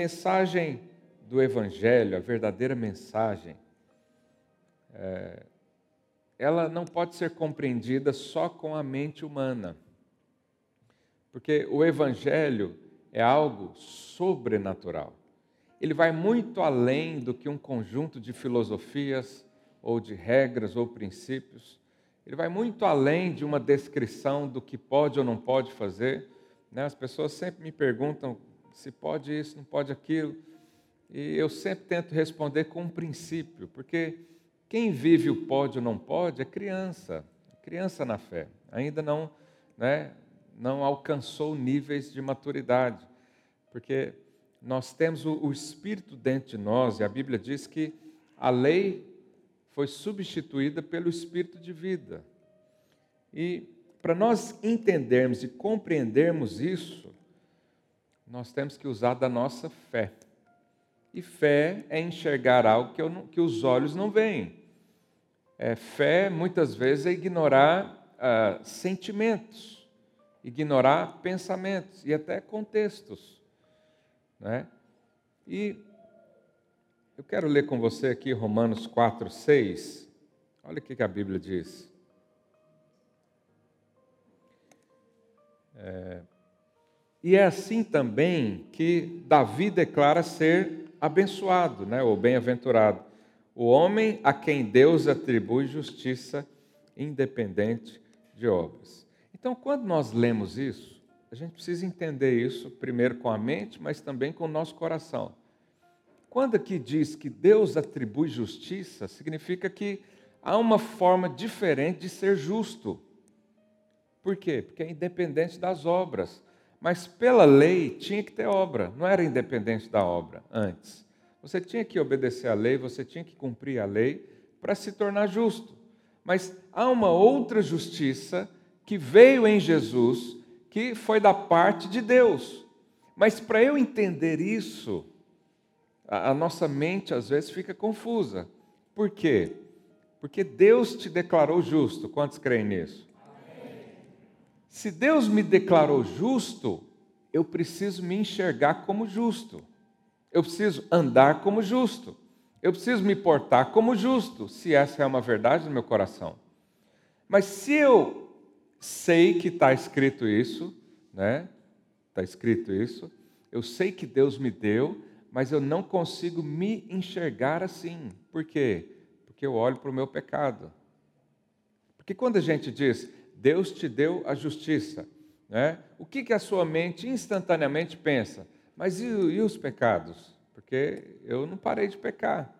Mensagem do Evangelho, a verdadeira mensagem, é, ela não pode ser compreendida só com a mente humana. Porque o Evangelho é algo sobrenatural. Ele vai muito além do que um conjunto de filosofias, ou de regras ou princípios. Ele vai muito além de uma descrição do que pode ou não pode fazer. Né? As pessoas sempre me perguntam se pode isso, não pode aquilo. E eu sempre tento responder com um princípio, porque quem vive o pode ou não pode é criança, criança na fé, ainda não, né, não alcançou níveis de maturidade, porque nós temos o, o Espírito dentro de nós, e a Bíblia diz que a lei foi substituída pelo Espírito de vida. E para nós entendermos e compreendermos isso, nós temos que usar da nossa fé. E fé é enxergar algo que, não, que os olhos não veem. É, fé, muitas vezes, é ignorar ah, sentimentos, ignorar pensamentos e até contextos. Né? E eu quero ler com você aqui Romanos 4, 6. Olha o que a Bíblia diz. É, e é assim também que Davi declara ser abençoado, né, ou bem-aventurado, o homem a quem Deus atribui justiça independente de obras. Então, quando nós lemos isso, a gente precisa entender isso primeiro com a mente, mas também com o nosso coração. Quando aqui diz que Deus atribui justiça, significa que há uma forma diferente de ser justo. Por quê? Porque é independente das obras. Mas pela lei tinha que ter obra, não era independente da obra antes. Você tinha que obedecer à lei, você tinha que cumprir a lei para se tornar justo. Mas há uma outra justiça que veio em Jesus que foi da parte de Deus. Mas para eu entender isso, a, nossa mente às vezes fica confusa. Por quê? Porque Deus te declarou justo. Quantos creem nisso? Se Deus me declarou justo, eu preciso me enxergar como justo. Eu preciso andar como justo. Eu preciso me portar como justo, se essa é uma verdade no meu coração. Mas se eu sei que está escrito isso, né? Está escrito isso. Eu sei que Deus me deu, mas eu não consigo me enxergar assim. Por quê? Porque eu olho para o meu pecado. Porque quando a gente diz, Deus te deu a justiça, né? o que, que a sua mente instantaneamente pensa? Mas e, e os pecados? Porque eu não parei de pecar.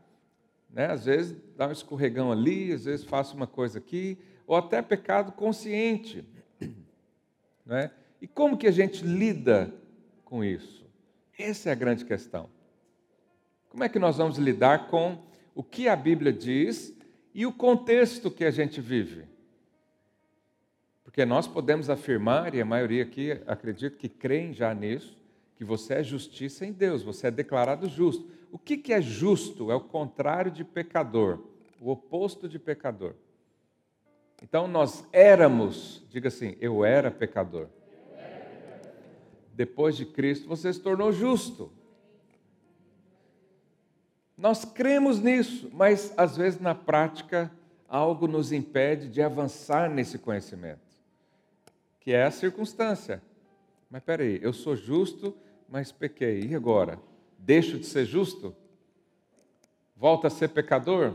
Né? Às vezes dá um escorregão ali, às vezes faço uma coisa aqui, ou até pecado consciente. Né? E como que a gente lida com isso? Essa é a grande questão. Como é que nós vamos lidar com o que a Bíblia diz e o contexto que a gente vive? Porque nós podemos afirmar, e a maioria aqui acredita que creem já nisso, que você é justiça em Deus, você é declarado justo. O que, que é justo? É o contrário de pecador, o oposto de pecador. Então nós éramos, diga assim, eu era pecador. Depois de Cristo, você se tornou justo. Nós cremos nisso, mas às vezes na prática algo nos impede de avançar nesse conhecimento, que é a circunstância. Mas peraí, eu sou justo, mas pequei. E agora? Deixo de ser justo? Volto a ser pecador?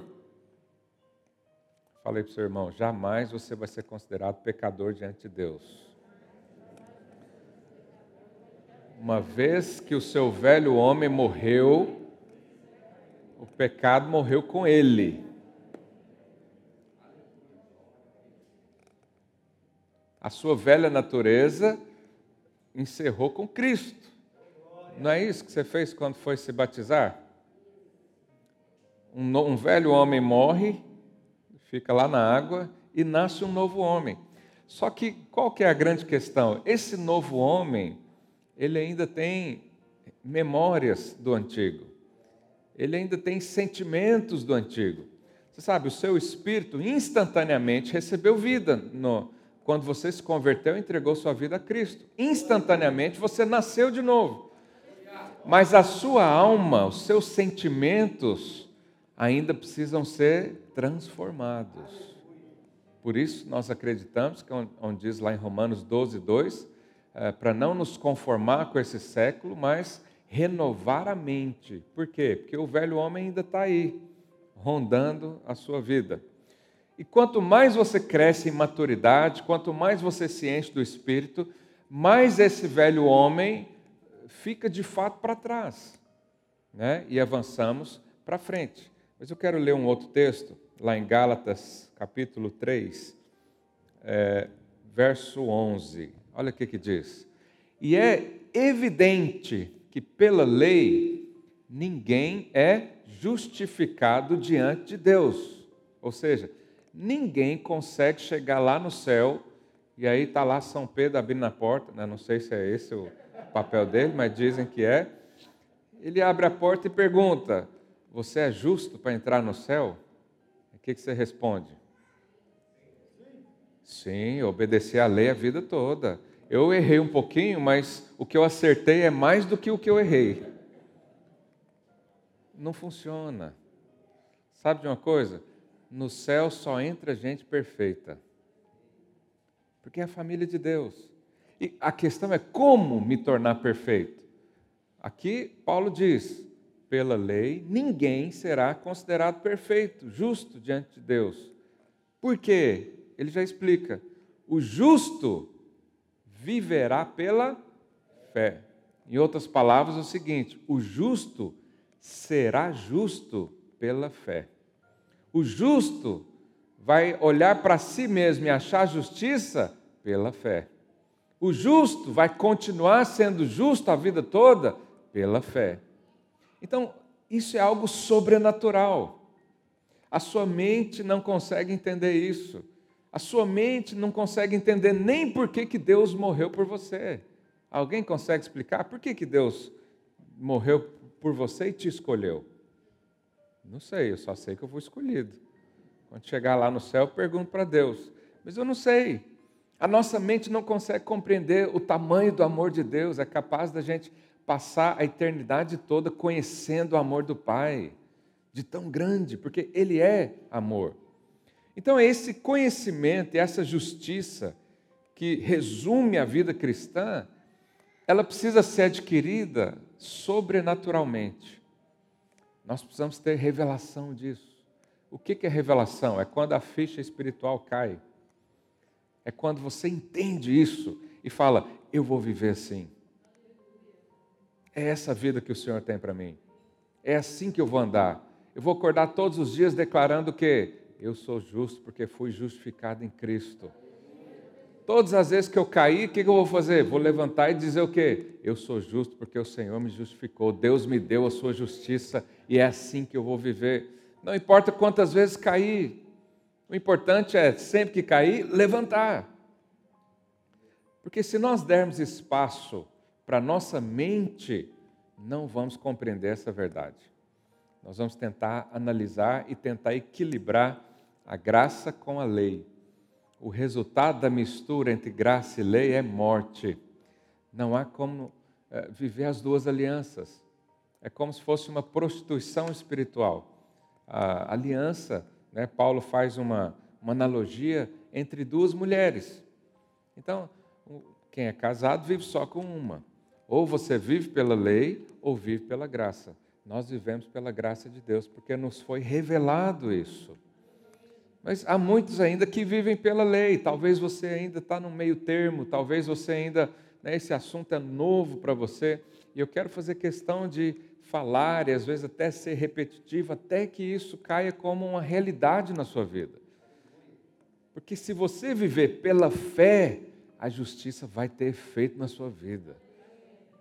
Falei para o seu irmão: jamais você vai ser considerado pecador diante de Deus. Uma vez que o seu velho homem morreu, o pecado morreu com ele. A sua velha natureza encerrou com Cristo. Não é isso que você fez quando foi se batizar? Um, um velho homem morre fica lá na água e nasce um novo homem. Só que qual que é a grande questão? Esse novo homem, ele ainda tem memórias do antigo. Ele ainda tem sentimentos do antigo. Você sabe, o seu espírito instantaneamente recebeu vida no, quando você se converteu e entregou sua vida a Cristo. Instantaneamente você nasceu de novo. Mas a sua alma, os seus sentimentos ainda precisam ser transformados. Por isso, nós acreditamos, que é onde diz lá em Romanos 12, 2, é, para não nos conformar com esse século, mas renovar a mente. Por quê? Porque o velho homem ainda está aí, rondando a sua vida. E quanto mais você cresce em maturidade, quanto mais você se enche do Espírito, mais esse velho homem fica de fato para trás. Né? E avançamos para frente. Mas eu quero ler um outro texto, lá em Gálatas, capítulo 3, é, verso 11. Olha o que, que diz. E é evidente que pela lei ninguém é justificado diante de Deus. Ou seja, ninguém consegue chegar lá no céu e aí está lá São Pedro abrindo a porta, né? não sei se é esse o papel dele, mas dizem que é. Ele abre a porta e pergunta: Você é justo para entrar no céu? O que, que você responde? Sim, obedecer à lei a vida toda. Eu errei um pouquinho, mas o que eu acertei é mais do que o que eu errei. Não funciona. Sabe de uma coisa? No céu só entra gente perfeita porque é a família de Deus. E a questão é como me tornar perfeito. Aqui Paulo diz: pela lei, ninguém será considerado perfeito, justo diante de Deus. Por quê? Ele já explica: o justo viverá pela fé. Em outras palavras, é o seguinte: o justo será justo pela fé. O justo vai olhar para si mesmo e achar justiça pela fé. O justo vai continuar sendo justo a vida toda pela fé. Então, isso é algo sobrenatural. A sua mente não consegue entender isso. A sua mente não consegue entender nem por que, que Deus morreu por você. Alguém consegue explicar por que, que Deus morreu por você e te escolheu? Não sei, eu só sei que eu fui escolhido. Quando chegar lá no céu, eu pergunto para Deus. Mas eu não sei. A nossa mente não consegue compreender o tamanho do amor de Deus, é capaz da gente passar a eternidade toda conhecendo o amor do Pai, de tão grande, porque Ele é amor. Então, é esse conhecimento e essa justiça que resume a vida cristã, ela precisa ser adquirida sobrenaturalmente. Nós precisamos ter revelação disso. O que é revelação? É quando a ficha espiritual cai. É quando você entende isso e fala: Eu vou viver assim. É essa vida que o Senhor tem para mim. É assim que eu vou andar. Eu vou acordar todos os dias declarando que eu sou justo porque fui justificado em Cristo. Todas as vezes que eu cair, o que eu vou fazer? Vou levantar e dizer o quê? Eu sou justo porque o Senhor me justificou. Deus me deu a sua justiça e é assim que eu vou viver. Não importa quantas vezes cair, o importante é, sempre que cair, levantar. Porque se nós dermos espaço para nossa mente, não vamos compreender essa verdade. Nós vamos tentar analisar e tentar equilibrar a graça com a lei. O resultado da mistura entre graça e lei é morte. Não há como é, viver as duas alianças. É como se fosse uma prostituição espiritual a aliança, né, Paulo faz uma, uma analogia entre duas mulheres. Então, quem é casado vive só com uma. Ou você vive pela lei, ou vive pela graça. Nós vivemos pela graça de Deus, porque nos foi revelado isso. Mas há muitos ainda que vivem pela lei. Talvez você ainda está no meio termo, talvez você ainda, né, esse assunto é novo para você. E eu quero fazer questão de falar e às vezes até ser repetitivo, até que isso caia como uma realidade na sua vida. Porque se você viver pela fé, a justiça vai ter efeito na sua vida.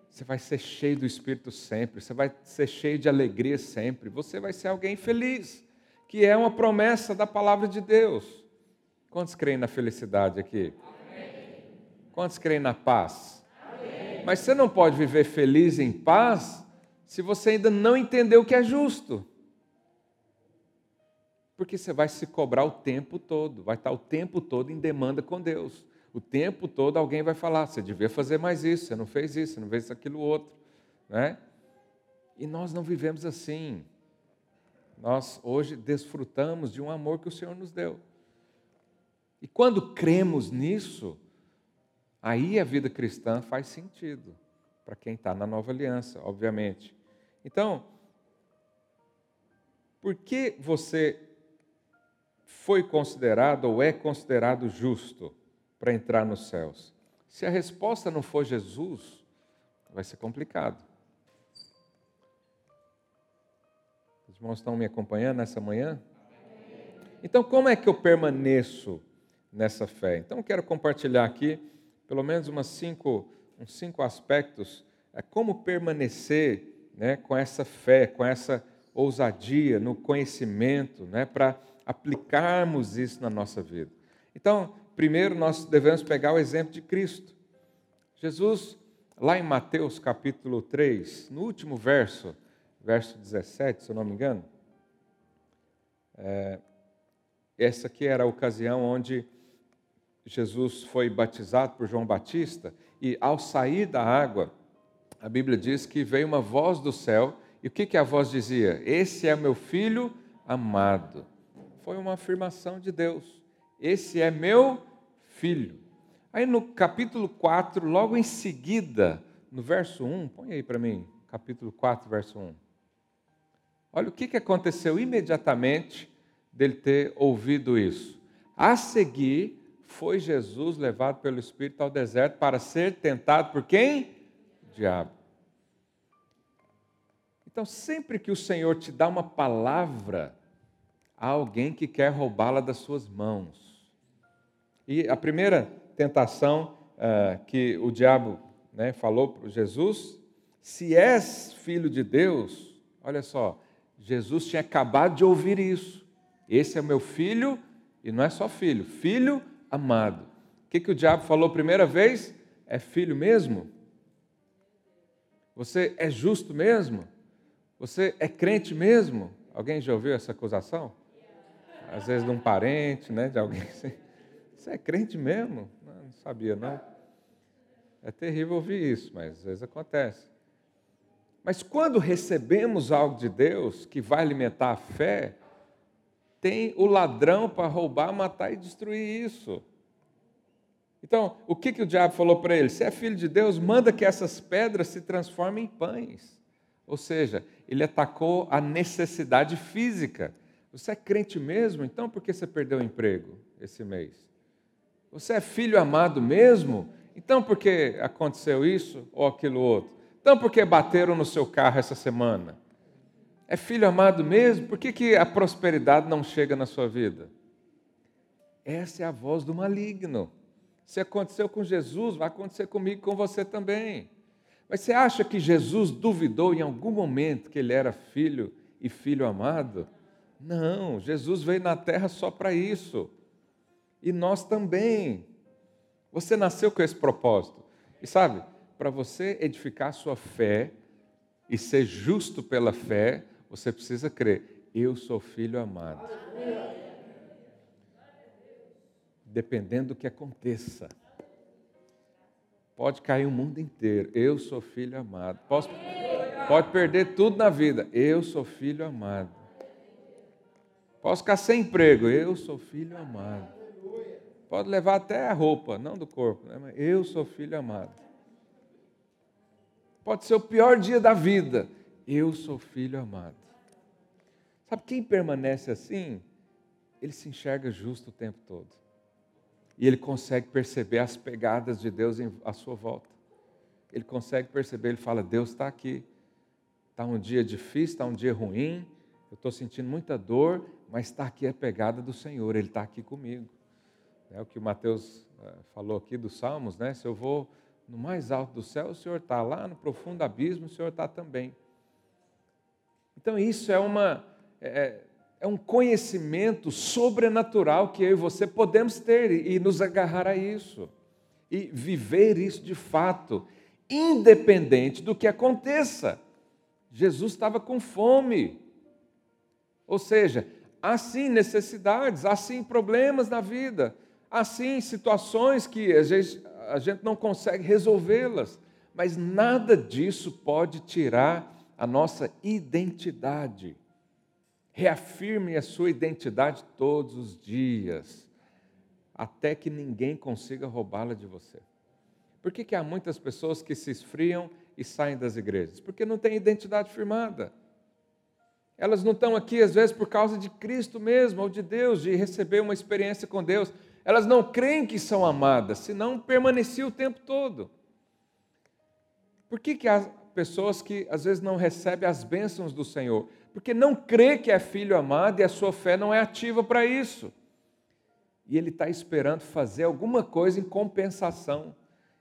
Você vai ser cheio do Espírito sempre, você vai ser cheio de alegria sempre, você vai ser alguém feliz, que é uma promessa da palavra de Deus. Quantos creem na felicidade aqui? Amém. Quantos creem na paz? Amém. Mas você não pode viver feliz em paz se você ainda não entendeu o que é justo. Porque você vai se cobrar o tempo todo, vai estar o tempo todo em demanda com Deus. O tempo todo alguém vai falar: você devia fazer mais isso, você não fez isso, você não fez aquilo outro. Né? E nós não vivemos assim. Nós hoje desfrutamos de um amor que o Senhor nos deu. E quando cremos nisso, aí a vida cristã faz sentido para quem está na nova aliança, obviamente. Então, por que você foi considerado ou é considerado justo para entrar nos céus? Se a resposta não for Jesus, vai ser complicado. Irmãos estão me acompanhando nessa manhã? Então, como é que eu permaneço nessa fé? Então, quero compartilhar aqui pelo menos umas cinco, uns cinco aspectos é como permanecer né, com essa fé, com essa ousadia no conhecimento, né, para aplicarmos isso na nossa vida. Então, primeiro nós devemos pegar o exemplo de Cristo. Jesus, lá em Mateus capítulo 3, no último verso, verso 17, se eu não me engano, é, essa aqui era a ocasião onde Jesus foi batizado por João Batista e ao sair da água, a Bíblia diz que veio uma voz do céu e o que, que a voz dizia? Esse é meu filho amado foi uma afirmação de Deus. Esse é meu filho. Aí no capítulo 4, logo em seguida, no verso 1, põe aí para mim, capítulo 4, verso 1. Olha o que, que aconteceu imediatamente dele ter ouvido isso. A seguir, foi Jesus levado pelo Espírito ao deserto para ser tentado por quem? O diabo. Então, sempre que o Senhor te dá uma palavra, há alguém que quer roubá-la das suas mãos. E a primeira tentação uh, que o diabo né, falou para Jesus: se és filho de Deus, olha só, Jesus tinha acabado de ouvir isso. Esse é meu filho, e não é só filho, filho amado. O que, que o diabo falou a primeira vez? É filho mesmo? Você é justo mesmo? Você é crente mesmo? Alguém já ouviu essa acusação? às vezes de um parente, né, de alguém assim. Você é crente mesmo? Não, não sabia, não. É terrível ouvir isso, mas às vezes acontece. Mas quando recebemos algo de Deus que vai alimentar a fé, tem o ladrão para roubar, matar e destruir isso. Então, o que, que o diabo falou para ele? Se é filho de Deus, manda que essas pedras se transformem em pães. Ou seja, ele atacou a necessidade física. Você é crente mesmo? Então por que você perdeu o emprego esse mês? Você é filho amado mesmo? Então por que aconteceu isso ou aquilo outro? Então por que bateram no seu carro essa semana? É filho amado mesmo? Por que, que a prosperidade não chega na sua vida? Essa é a voz do maligno. Se aconteceu com Jesus, vai acontecer comigo com você também. Mas você acha que Jesus duvidou em algum momento que ele era filho e filho amado? Não, Jesus veio na terra só para isso. E nós também. Você nasceu com esse propósito. E sabe, para você edificar sua fé e ser justo pela fé, você precisa crer: eu sou filho amado. Dependendo do que aconteça. Pode cair o mundo inteiro. Eu sou filho amado. Posso, pode perder tudo na vida. Eu sou filho amado. Posso ficar sem emprego. Eu sou filho amado. Pode levar até a roupa, não do corpo, né? eu sou filho amado. Pode ser o pior dia da vida. Eu sou filho amado. Sabe quem permanece assim? Ele se enxerga justo o tempo todo. E ele consegue perceber as pegadas de Deus à sua volta. Ele consegue perceber, ele fala: Deus está aqui. Está um dia difícil, está um dia ruim, eu estou sentindo muita dor, mas está aqui a pegada do Senhor, Ele está aqui comigo. É o que o Mateus eh, falou aqui dos Salmos, né? Se eu vou no mais alto do céu, o Senhor está lá, no profundo abismo, o Senhor está também. Então, isso é, uma, é, é um conhecimento sobrenatural que eu e você podemos ter e, e nos agarrar a isso, e viver isso de fato, independente do que aconteça. Jesus estava com fome, ou seja, há sim necessidades, há sim problemas na vida, há sim situações que a gente, a gente não consegue resolvê-las, mas nada disso pode tirar a nossa identidade. Reafirme a sua identidade todos os dias, até que ninguém consiga roubá-la de você. Por que, que há muitas pessoas que se esfriam e saem das igrejas? Porque não têm identidade firmada. Elas não estão aqui, às vezes, por causa de Cristo mesmo, ou de Deus, de receber uma experiência com Deus. Elas não creem que são amadas, senão permaneciam o tempo todo. Por que, que há pessoas que às vezes não recebem as bênçãos do Senhor? Porque não crê que é filho amado e a sua fé não é ativa para isso. E ele está esperando fazer alguma coisa em compensação.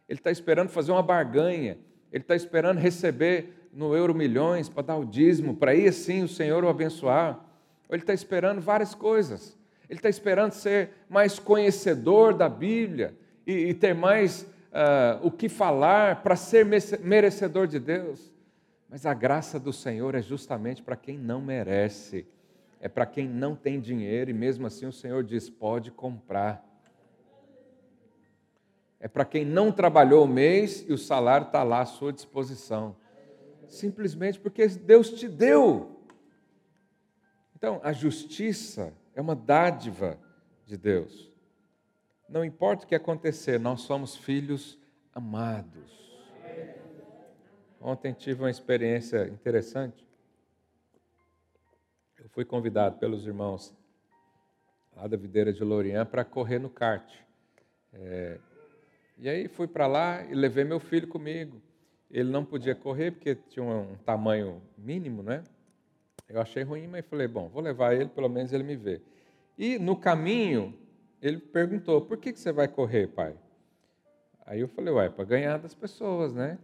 Ele está esperando fazer uma barganha. Ele está esperando receber no euro milhões para dar o dízimo, para aí sim o Senhor o abençoar. Ou ele está esperando várias coisas. Ele está esperando ser mais conhecedor da Bíblia e, e ter mais uh, o que falar para ser merecedor de Deus. Mas a graça do Senhor é justamente para quem não merece, é para quem não tem dinheiro e mesmo assim o Senhor diz: pode comprar. É para quem não trabalhou o mês e o salário está lá à sua disposição simplesmente porque Deus te deu. Então, a justiça é uma dádiva de Deus. Não importa o que acontecer, nós somos filhos amados. Ontem tive uma experiência interessante. Eu fui convidado pelos irmãos lá da Videira de Lorient para correr no kart. É, e aí fui para lá e levei meu filho comigo. Ele não podia correr porque tinha um, tamanho mínimo, né? Eu achei ruim, mas falei, bom, vou levar ele, pelo menos ele me vê. E no caminho, ele perguntou, por que, que você vai correr, pai? Aí eu falei, ué, para ganhar das pessoas, né?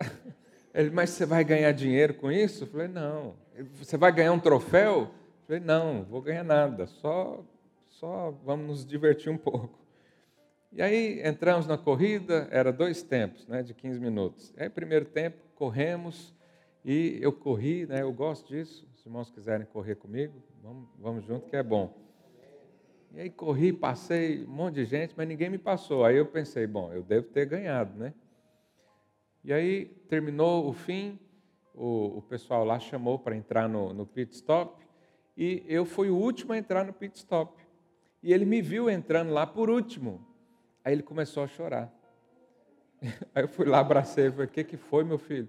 Ele, mas você vai ganhar dinheiro com isso? Eu falei, não. Você vai ganhar um troféu? Eu falei, não, vou ganhar nada, só, só vamos nos divertir um pouco. E aí entramos na corrida, era dois tempos, né, de 15 minutos. Aí, primeiro tempo, corremos e eu corri, né, eu gosto disso. Se os irmãos quiserem correr comigo, vamos, vamos junto que é bom. E aí corri, passei um monte de gente, mas ninguém me passou. Aí eu pensei, bom, eu devo ter ganhado, né? E aí terminou o fim, o, o pessoal lá chamou para entrar no, no pit stop e eu fui o último a entrar no pit stop. E ele me viu entrando lá por último. Aí ele começou a chorar. Aí eu fui lá, abracei falei: O que, que foi, meu filho?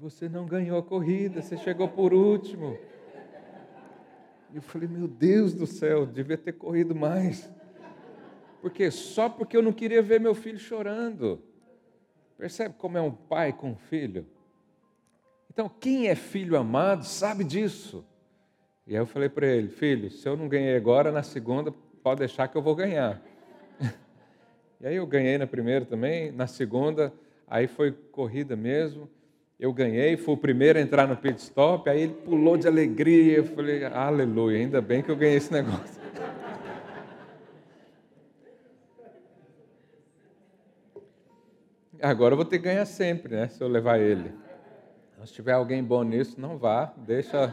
Você não ganhou a corrida, você chegou por último. E eu falei: Meu Deus do céu, devia ter corrido mais. Porque só porque eu não queria ver meu filho chorando. Percebe como é um pai com um filho? Então, quem é filho amado sabe disso. E aí eu falei para ele: Filho, se eu não ganhei agora, na segunda, pode deixar que eu vou ganhar. E aí eu ganhei na primeira também, na segunda, aí foi corrida mesmo. Eu ganhei, fui o primeiro a entrar no pit stop, aí ele pulou de alegria. Eu falei, aleluia, ainda bem que eu ganhei esse negócio. Agora eu vou ter que ganhar sempre, né? Se eu levar ele. Se tiver alguém bom nisso, não vá, deixa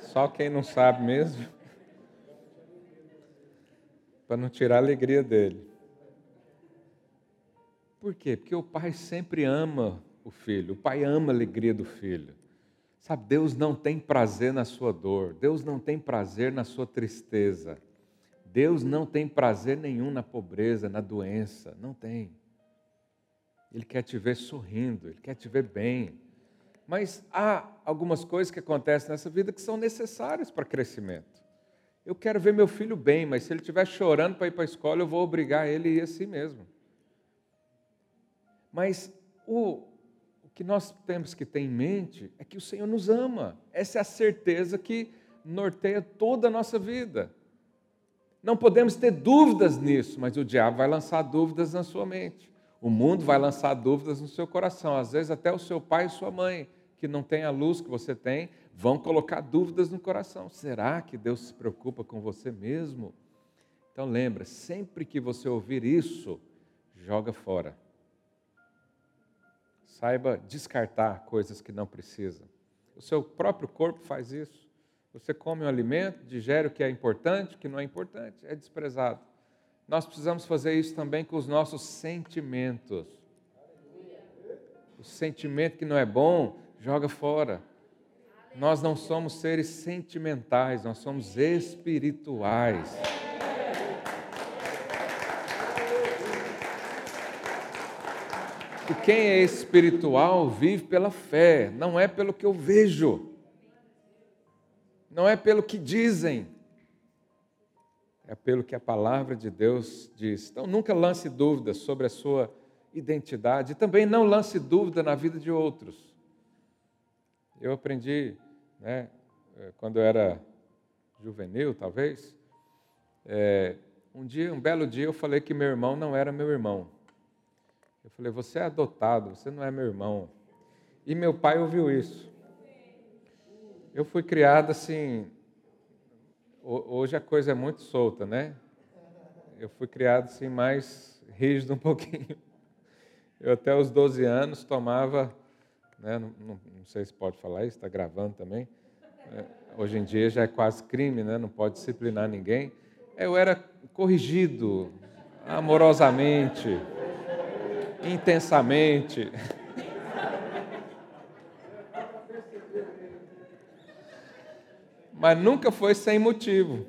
só quem não sabe mesmo, para não tirar a alegria dele. Por quê? Porque o pai sempre ama o filho, o pai ama a alegria do filho. Sabe, Deus não tem prazer na sua dor, Deus não tem prazer na sua tristeza, Deus não tem prazer nenhum na pobreza, na doença, não tem. Ele quer te ver sorrindo, ele quer te ver bem. Mas há algumas coisas que acontecem nessa vida que são necessárias para crescimento. Eu quero ver meu filho bem, mas se ele estiver chorando para ir para a escola, eu vou obrigar ele a ir assim mesmo. Mas o, que nós temos que ter em mente é que o Senhor nos ama. Essa é a certeza que norteia toda a nossa vida. Não podemos ter dúvidas nisso, mas o diabo vai lançar dúvidas na sua mente. O mundo vai lançar dúvidas no seu coração. Às vezes, até o seu pai e sua mãe, que não têm a luz que você tem, vão colocar dúvidas no coração. Será que Deus se preocupa com você mesmo? Então, lembra: sempre que você ouvir isso, joga fora. Saiba descartar coisas que não precisa. O seu próprio corpo faz isso. Você come um alimento, digere o que é importante, o que não é importante, é desprezado. Nós precisamos fazer isso também com os nossos sentimentos. O sentimento que não é bom, joga fora. Nós não somos seres sentimentais, nós somos espirituais. E quem é espiritual vive pela fé, não é pelo que eu vejo, não é pelo que dizem, é pelo que a palavra de Deus diz. Então nunca lance dúvidas sobre a sua identidade, e também não lance dúvida na vida de outros. Eu aprendi, né, eh, quando eu era juvenil, talvez, é, um dia, um belo dia, eu falei que meu irmão não era meu irmão. Eu falei, você é adotado, você não é meu irmão. E meu pai ouviu isso. Eu fui criado assim. Hoje a coisa é muito solta, né? Eu fui criado assim mais rígido um pouquinho. Eu até os 12 anos tomava, né, não, não, sei se pode falar isso, está gravando também. É, hoje em dia já é quase crime, né? Não pode disciplinar ninguém. Eu era corrigido amorosamente intensamente. Mas nunca foi sem motivo.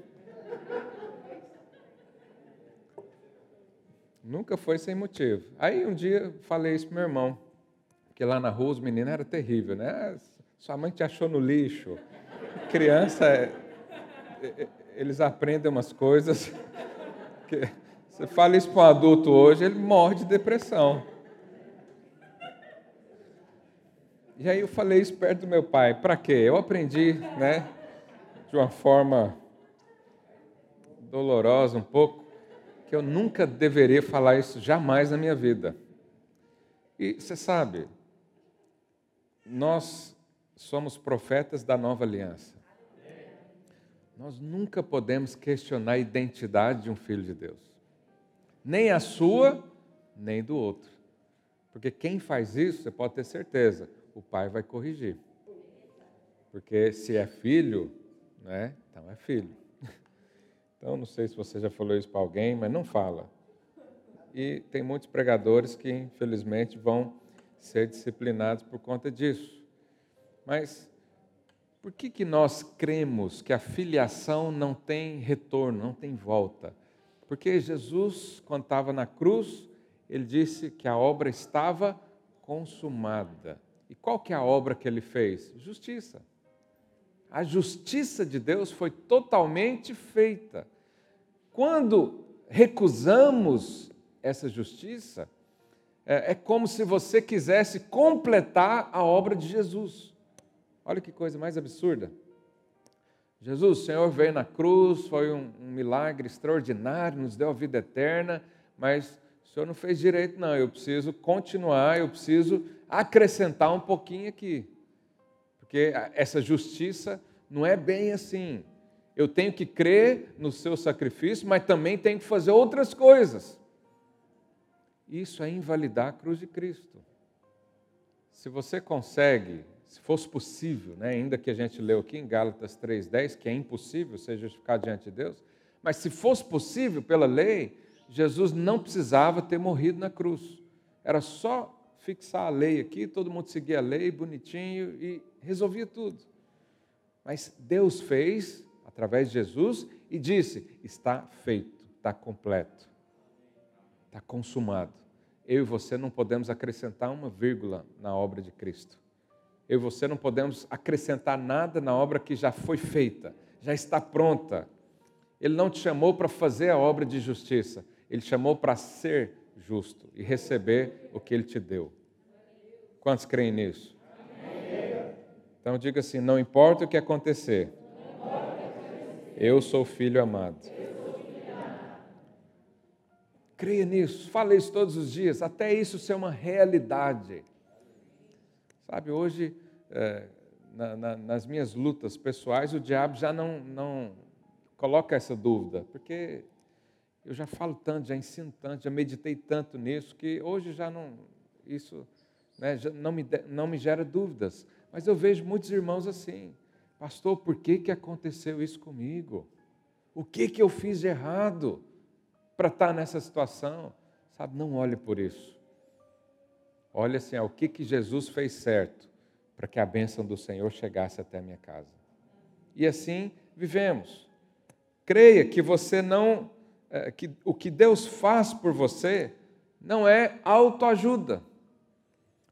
Nunca foi sem motivo. Aí um dia falei isso para meu irmão, que lá na rua os meninos era terrível, né? Sua mãe te achou no lixo. Criança, é, é, eles aprendem umas coisas que você fala isso para um adulto hoje, ele morre de depressão. E aí eu falei isso perto do meu pai. Para quê? Eu aprendi, né, de uma forma dolorosa um pouco, que eu nunca deveria falar isso jamais na minha vida. E você sabe, nós somos profetas da nova aliança. Nós nunca podemos questionar a identidade de um filho de Deus nem a sua, nem do outro. Porque quem faz isso, você pode ter certeza, o pai vai corrigir. Porque se é filho, né, então é filho. Então, não sei se você já falou isso para alguém, mas não fala. E tem muitos pregadores que, infelizmente, vão ser disciplinados por conta disso. Mas por que, que nós cremos que a filiação não tem retorno, não tem volta? Porque Jesus, quando estava na cruz, ele disse que a obra estava consumada. E qual que é a obra que ele fez? Justiça. A justiça de Deus foi totalmente feita. Quando recusamos essa justiça, é, é como se você quisesse completar a obra de Jesus. Olha que coisa mais absurda. Jesus, o Senhor veio na cruz, foi um, um, milagre extraordinário, nos deu a vida eterna, mas o Senhor não fez direito, não. Eu preciso continuar, eu preciso acrescentar um pouquinho aqui. Porque essa justiça não é bem assim. Eu tenho que crer no seu sacrifício, mas também tenho que fazer outras coisas. Isso é invalidar a cruz de Cristo. Se você consegue se fosse possível, né, ainda que a gente leu aqui em Gálatas 3,10, que é impossível ser justificado diante de Deus, mas se fosse possível pela lei, Jesus não precisava ter morrido na cruz. Era só fixar a lei aqui, todo mundo seguia a lei bonitinho e resolvia tudo. Mas Deus fez através de Jesus e disse: está feito, está completo, está consumado. Eu e você não podemos acrescentar uma vírgula na obra de Cristo eu e você não podemos acrescentar nada na obra que já foi feita, já está pronta. Ele não te chamou para fazer a obra de justiça, ele chamou para ser justo e receber o que ele te deu. Quantos creem nisso? Então diga assim: não importa o que acontecer, eu sou filho amado. Creia nisso, fale isso todos os dias, até isso ser uma realidade. Sabe, hoje, é, na, na, nas minhas lutas pessoais, o diabo já não, não coloca essa dúvida, porque eu já falo tanto, já ensino tanto, já meditei tanto nisso, que hoje já não, isso né, já não, me, não me gera dúvidas. Mas eu vejo muitos irmãos assim, pastor, por que, que aconteceu isso comigo? O que, que eu fiz de errado para estar nessa situação? Sabe, não olhe por isso. Olha assim, ah, o que, que Jesus fez certo para que a bênção do Senhor chegasse até a minha casa. E assim vivemos. Creia que você não, é, que o que Deus faz por você não é autoajuda.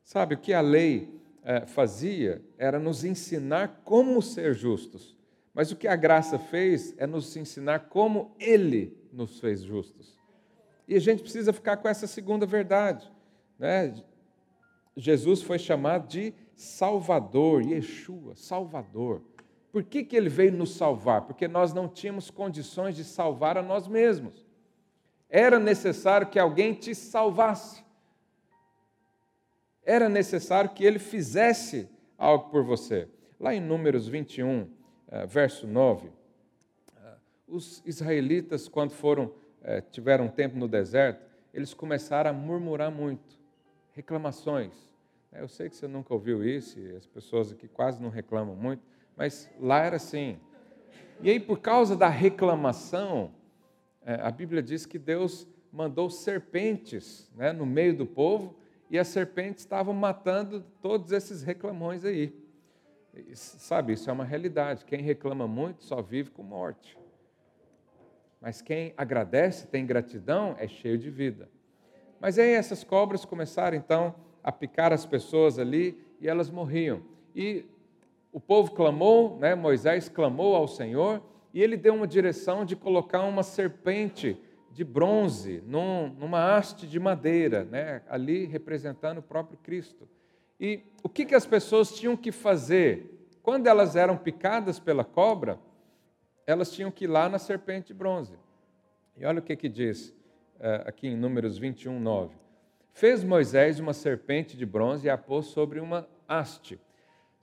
Sabe, o que a lei é, fazia era nos ensinar como ser justos. Mas o que a graça fez é nos ensinar como Ele nos fez justos. E a gente precisa ficar com essa segunda verdade. Né? Jesus foi chamado de Salvador, Yeshua, Salvador. Por que, que ele veio nos salvar? Porque nós não tínhamos condições de salvar a nós mesmos. Era necessário que alguém te salvasse. Era necessário que ele fizesse algo por você. Lá em Números 21, eh, verso 9, eh, os israelitas, quando foram, eh, tiveram um tempo no deserto, eles começaram a murmurar muito, reclamações. Eu sei que você nunca ouviu isso, e as pessoas aqui quase não reclamam muito, mas lá era assim. E aí, por causa da reclamação, é, a Bíblia diz que Deus mandou serpentes né, no meio do povo e as serpentes estavam matando todos esses reclamões aí. Sabe, isso é uma realidade. Quem reclama muito só vive com morte. Mas quem agradece, tem gratidão, é cheio de vida. Mas aí essas cobras começaram então a picar as pessoas ali e elas morriam. E o povo clamou, né, Moisés clamou ao Senhor, e ele deu uma direção de colocar uma serpente de bronze num, numa haste de madeira, né, ali representando o próprio Cristo. E o que, que as pessoas tinham que fazer? Quando elas eram picadas pela cobra, elas tinham que ir lá na serpente de bronze. E olha o que, que diz uh, aqui em Números 21, 9. Fez Moisés uma serpente de bronze e a pôs sobre uma haste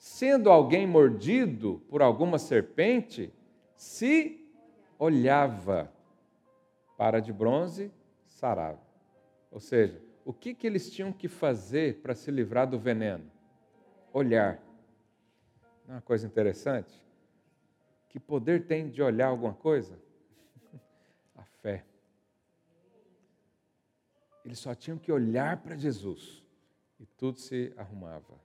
sendo alguém mordido por alguma serpente, se olhava para de bronze, sarava. Ou seja, o que, que eles tinham que fazer para se livrar do veneno? Olhar. Não é uma coisa interessante? Que poder tem de olhar alguma coisa? A fé. Eles só tinham que olhar para Jesus e tudo se arrumava.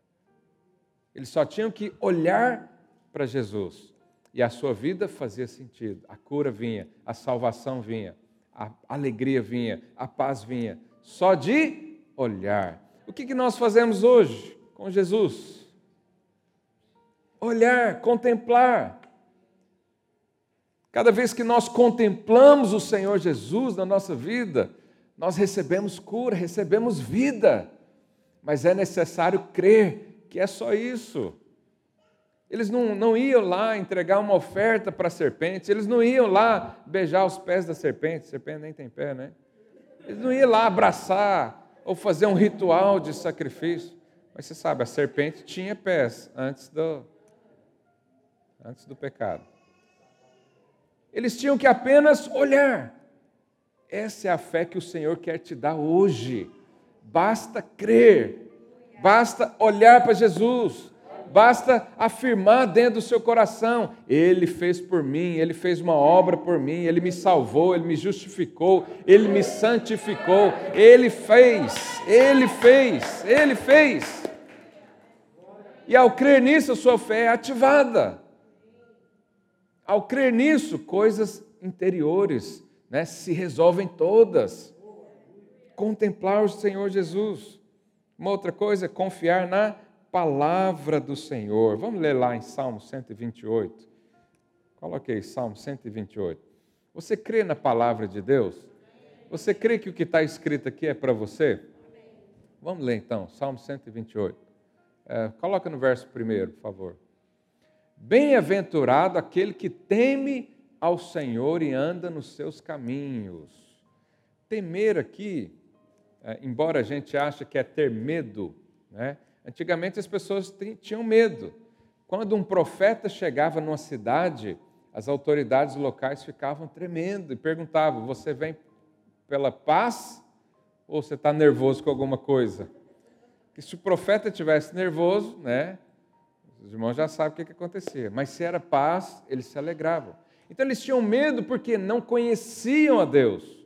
Eles só tinham que olhar para Jesus e a sua vida fazia sentido. A cura vinha, a salvação vinha, a alegria vinha, a paz vinha, só de olhar. O que, nós fazemos hoje com Jesus? Olhar, contemplar. Cada vez que nós contemplamos o Senhor Jesus na nossa vida, nós recebemos cura, recebemos vida, mas é necessário crer que é só isso. Eles não, não iam lá entregar uma oferta para a serpente, eles não iam lá beijar os pés da serpente, serpente nem tem pé, né? Eles não iam lá abraçar ou fazer um ritual de sacrifício. Mas você sabe, a serpente tinha pés antes do, antes do pecado. Eles tinham que apenas olhar. Essa é a fé que o Senhor quer te dar hoje. Basta crer Basta olhar para Jesus, basta afirmar dentro do seu coração: Ele fez por mim, Ele fez uma obra por mim, Ele me salvou, Ele me justificou, Ele me santificou, Ele fez, Ele fez, Ele fez. E ao crer nisso, a sua fé é ativada. Ao crer nisso, coisas interiores né, se resolvem todas. Contemplar o Senhor Jesus. Uma outra coisa é confiar na palavra do Senhor. Vamos ler lá em Salmo 128. Coloquei Salmo 128. Você crê na palavra de Deus? Você crê que o que está escrito aqui é para você? Vamos ler então, Salmo 128. É, coloca no verso primeiro, por favor. Bem-aventurado aquele que teme ao Senhor e anda nos seus caminhos. Temer aqui é, embora a gente ache que é ter medo, né? antigamente as pessoas tinham medo. Quando um profeta chegava numa cidade, as autoridades locais ficavam tremendo e perguntavam: Você vem pela paz ou você está nervoso com alguma coisa? Que se o profeta tivesse nervoso, né, os irmãos já sabem o que, que acontecia. Mas se era paz, eles se alegravam. Então eles tinham medo porque não conheciam a Deus.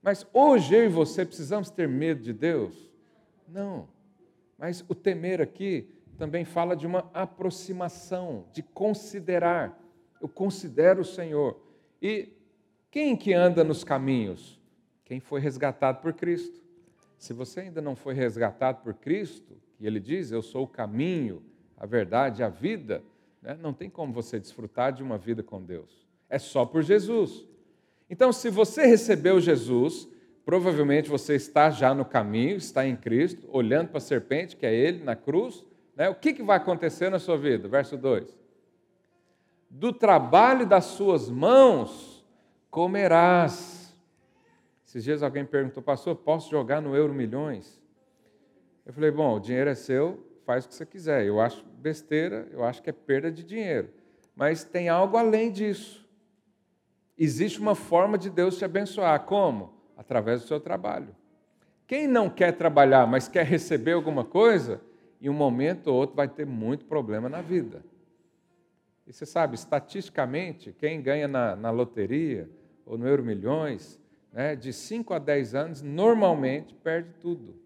Mas hoje eu e você precisamos ter medo de Deus? Não. Mas o temer aqui também fala de uma aproximação, de considerar. Eu considero o Senhor. E quem que anda nos caminhos? Quem foi resgatado por Cristo. Se você ainda não foi resgatado por Cristo, e ele diz: Eu sou o caminho, a verdade, a vida, né? não tem como você desfrutar de uma vida com Deus. É só por Jesus. Então, se você recebeu Jesus, provavelmente você está já no caminho, está em Cristo, olhando para a serpente, que é Ele, na cruz. Né? O que, que vai acontecer na sua vida? Verso 2: Do trabalho das suas mãos comerás. Esses dias alguém perguntou, pastor, posso jogar no Euro Milhões? Eu falei, bom, o dinheiro é seu, faz o que você quiser. Eu acho besteira, eu acho que é perda de dinheiro. Mas tem algo além disso. Existe uma forma de Deus te abençoar. Como? Através do seu trabalho. Quem não quer trabalhar, mas quer receber alguma coisa, em um momento ou outro vai ter muito problema na vida. E você sabe, estatisticamente, quem ganha na, na loteria ou no Euro Milhões, né, de 5 a 10 anos, normalmente perde tudo.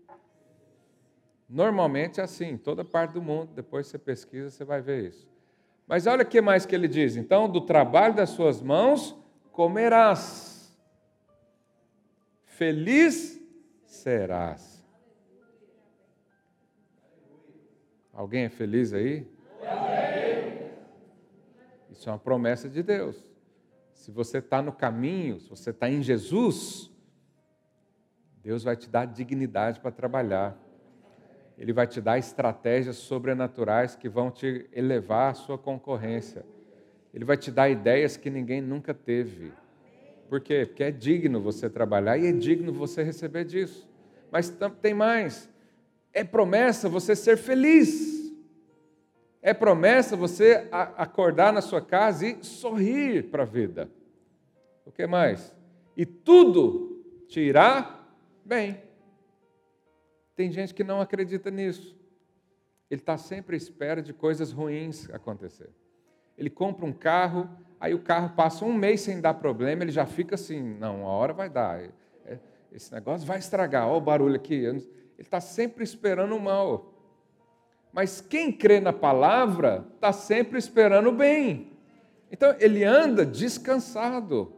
Normalmente é assim, toda parte do mundo, depois você pesquisa, você vai ver isso. Mas olha o que mais que ele diz: então, do trabalho das suas mãos comerás, feliz serás. Alguém é feliz aí? Isso é uma promessa de Deus. Se você está no caminho, se você está em Jesus, Deus vai te dar dignidade para trabalhar. Ele vai te dar estratégias sobrenaturais que vão te elevar à sua concorrência. Ele vai te dar ideias que ninguém nunca teve. Por quê? Porque é digno você trabalhar e é digno você receber disso. Mas tem mais. É promessa você ser feliz. É promessa você acordar na sua casa e sorrir para a vida. O que mais? E tudo te irá bem. Tem gente que não acredita nisso. Ele está sempre à espera de coisas ruins acontecer. Ele compra um carro, aí o carro passa um mês sem dar problema, ele já fica assim, não, uma hora vai dar. É, esse negócio vai estragar, olha o barulho aqui. Ele está sempre esperando o mal. Mas quem crê na palavra está sempre esperando o bem. Então ele anda descansado.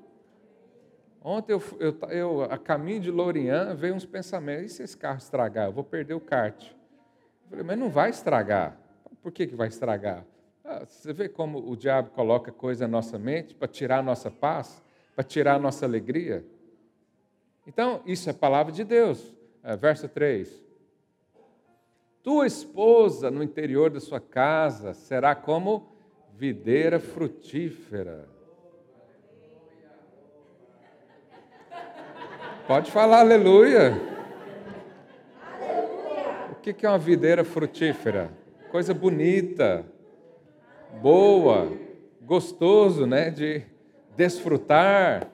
Ontem eu, eu, eu, a caminho de Lourinhã, veio uns pensamentos: e se esse carro estragar? Eu vou perder o kart. Eu falei, mas não vai estragar. Por que, que vai estragar? Ah, você vê como o diabo coloca coisa na nossa mente para tirar a nossa paz, para tirar a nossa alegria? Então, isso é palavra de Deus. É, verso 3. Tua esposa no interior da sua casa será como videira frutífera Pode falar aleluia. aleluia. O que é uma videira frutífera? Coisa bonita, boa, gostoso, né? De desfrutar.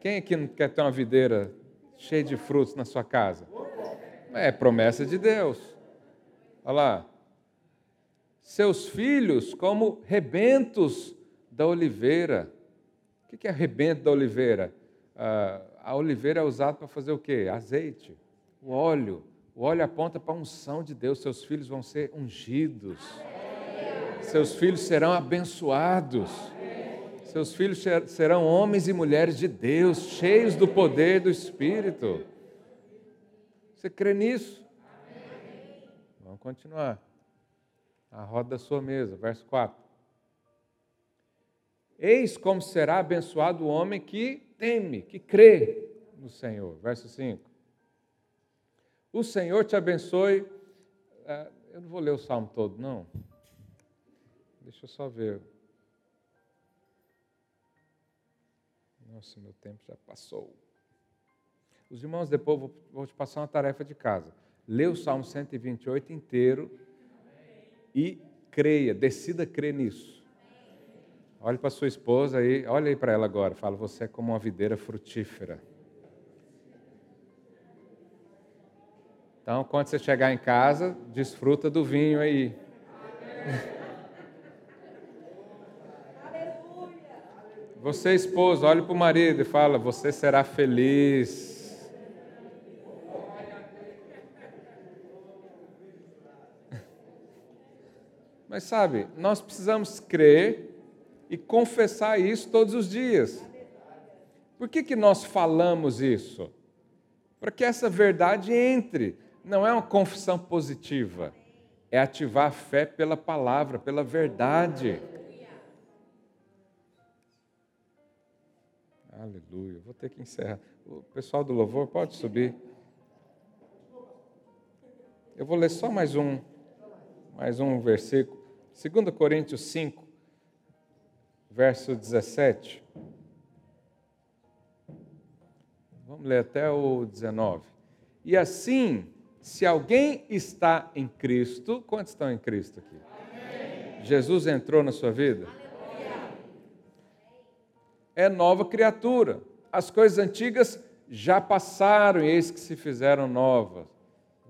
Quem aqui não quer ter uma videira cheia de frutos na sua casa? É promessa de Deus. Olha lá. Seus filhos como rebentos da oliveira. O que é rebento da oliveira? Ah, a oliveira é usada para fazer o quê? Azeite, o óleo. O óleo aponta para a unção de Deus. Seus filhos vão ser ungidos. Seus filhos serão abençoados. Seus filhos serão homens e mulheres de Deus, cheios do poder do Espírito. Você crê nisso? Vamos continuar. A roda da sua mesa, verso 4. Eis como será abençoado o homem que teme, que crê no Senhor. Verso 5. O Senhor te abençoe. É, eu não vou ler o salmo todo, não. Deixa eu só ver. Nossa, meu tempo já passou. Os irmãos, depois vou, vou te passar uma tarefa de casa. Lê o Salmo 128 inteiro e creia, decida crer nisso. Olhe para sua esposa aí, olha aí para ela agora. Fala, você é como uma videira frutífera. Então, quando você chegar em casa, desfruta do vinho aí. Você, esposa, olhe para o marido e fala: Você será feliz. Mas sabe, nós precisamos crer e confessar isso todos os dias. Por que, que nós falamos isso? Para que essa verdade entre. Não é uma confissão positiva, é ativar a fé pela palavra, pela verdade. Aleluia. Vou ter que encerrar. O pessoal do louvor pode subir. Eu vou ler só mais um, mais um versículo. 2 Coríntios 5, verso 17. Vamos ler até o 19. E assim, se alguém está em Cristo, quantos estão em Cristo aqui? Amém. Jesus entrou na sua vida? Aleluia. É nova criatura. As coisas antigas já passaram e eis que se fizeram novas.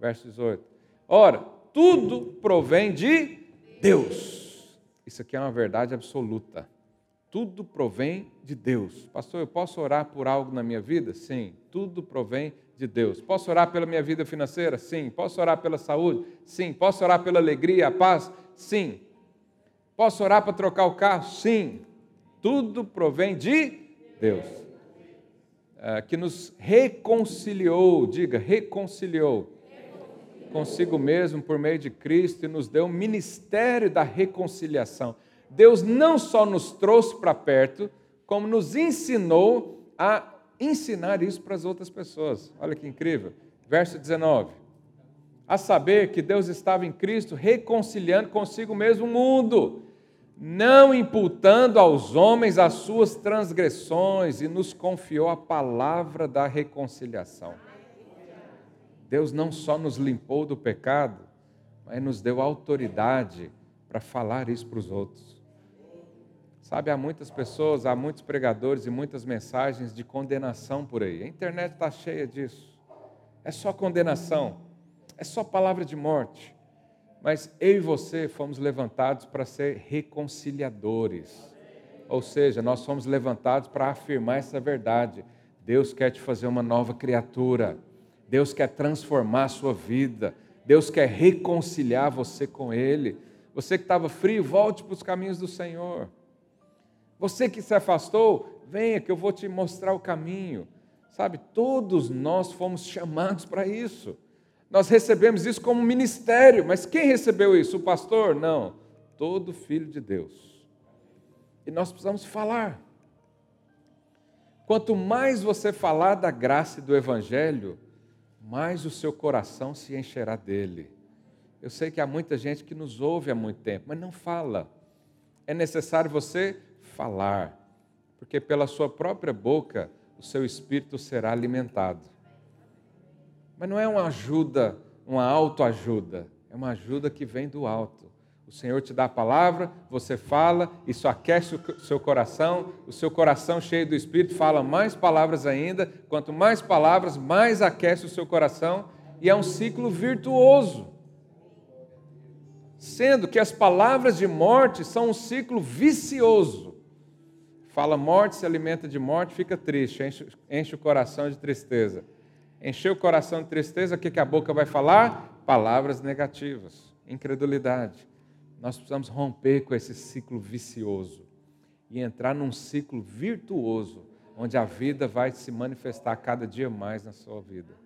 Verso 18. Ora, tudo provém de Deus. Isso aqui é uma verdade absoluta. Tudo provém de Deus. Pastor, eu posso orar por algo na minha vida? Sim, tudo provém de Deus. Posso orar pela minha vida financeira? Sim. Posso orar pela saúde? Sim. Posso orar pela alegria, a paz? Sim. Posso orar para trocar o carro? Sim. Tudo provém de Deus. É, que nos reconciliou, diga, reconciliou consigo mesmo por meio de Cristo e nos deu o ministério da reconciliação. Deus não só nos trouxe para perto, como nos ensinou a ensinar isso para as outras pessoas. Olha que incrível. Verso 19. A saber que Deus estava em Cristo reconciliando consigo mesmo o mundo, não imputando aos homens as suas transgressões, e nos confiou a palavra da reconciliação. Deus não só nos limpou do pecado, mas nos deu autoridade para falar isso para os outros. Sabe, há muitas pessoas, há muitos pregadores e muitas mensagens de condenação por aí. A internet está cheia disso. É só condenação, é só palavra de morte. Mas eu e você fomos levantados para ser reconciliadores. Ou seja, nós fomos levantados para afirmar essa verdade. Deus quer te fazer uma nova criatura. Deus quer transformar a sua vida. Deus quer reconciliar você com Ele. Você que estava frio, volte para os caminhos do Senhor. Você que se afastou, venha que eu vou te mostrar o caminho. Sabe, todos nós fomos chamados para isso. Nós recebemos isso como ministério, mas quem recebeu isso? O pastor? Não. Todo filho de Deus. E nós precisamos falar. Quanto mais você falar da graça e do evangelho, mais o seu coração se encherá dele. Eu sei que há muita gente que nos ouve há muito tempo, mas não fala. É necessário você falar, porque pela sua própria boca o seu espírito será alimentado. Mas não é uma ajuda, uma autoajuda, é uma ajuda que vem do alto. O Senhor te dá a palavra, você fala, isso aquece o seu coração, o seu coração cheio do Espírito fala mais palavras ainda. Quanto mais palavras, mais aquece o seu coração, e é um ciclo virtuoso sendo que as palavras de morte são um ciclo vicioso. Fala morte, se alimenta de morte, fica triste, enche, enche o coração de tristeza. Encher o coração de tristeza, o que, que a boca vai falar? Palavras negativas, incredulidade. Nós precisamos romper com esse ciclo vicioso e entrar num ciclo virtuoso, onde a vida vai se manifestar cada dia mais na sua vida.